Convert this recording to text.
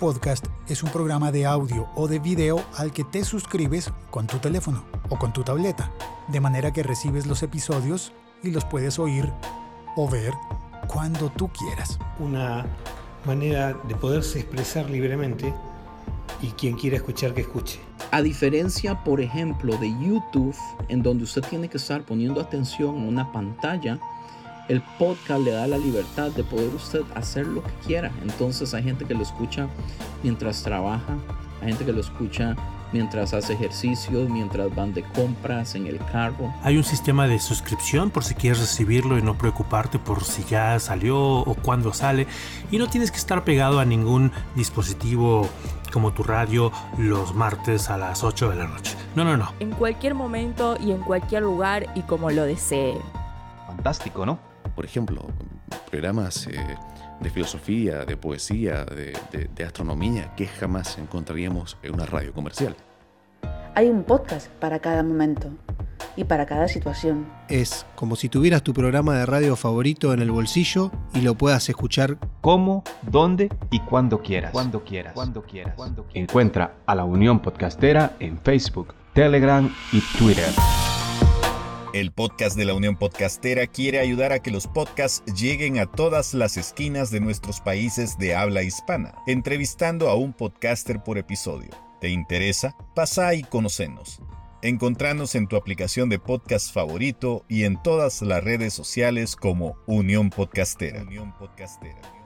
Podcast es un programa de audio o de video al que te suscribes con tu teléfono o con tu tableta, de manera que recibes los episodios y los puedes oír o ver cuando tú quieras. Una manera de poderse expresar libremente y quien quiera escuchar que escuche. A diferencia, por ejemplo, de YouTube, en donde usted tiene que estar poniendo atención a una pantalla, el podcast le da la libertad de poder usted hacer lo que quiera. Entonces hay gente que lo escucha mientras trabaja, hay gente que lo escucha mientras hace ejercicio, mientras van de compras en el carro. Hay un sistema de suscripción por si quieres recibirlo y no preocuparte por si ya salió o cuándo sale. Y no tienes que estar pegado a ningún dispositivo como tu radio los martes a las 8 de la noche. No, no, no. En cualquier momento y en cualquier lugar y como lo desee. Fantástico, ¿no? Por ejemplo, programas eh, de filosofía, de poesía, de, de astronomía que jamás encontraríamos en una radio comercial. Hay un podcast para cada momento y para cada situación. Es como si tuvieras tu programa de radio favorito en el bolsillo y lo puedas escuchar como, dónde y cuando quieras. Cuando quieras. Cuando quieras. Encuentra a la Unión Podcastera en Facebook, Telegram y Twitter. El podcast de la Unión Podcastera quiere ayudar a que los podcasts lleguen a todas las esquinas de nuestros países de habla hispana, entrevistando a un podcaster por episodio. ¿Te interesa? Pasa y conocenos. Encontranos en tu aplicación de podcast favorito y en todas las redes sociales como Unión Podcastera. Unión Podcastera.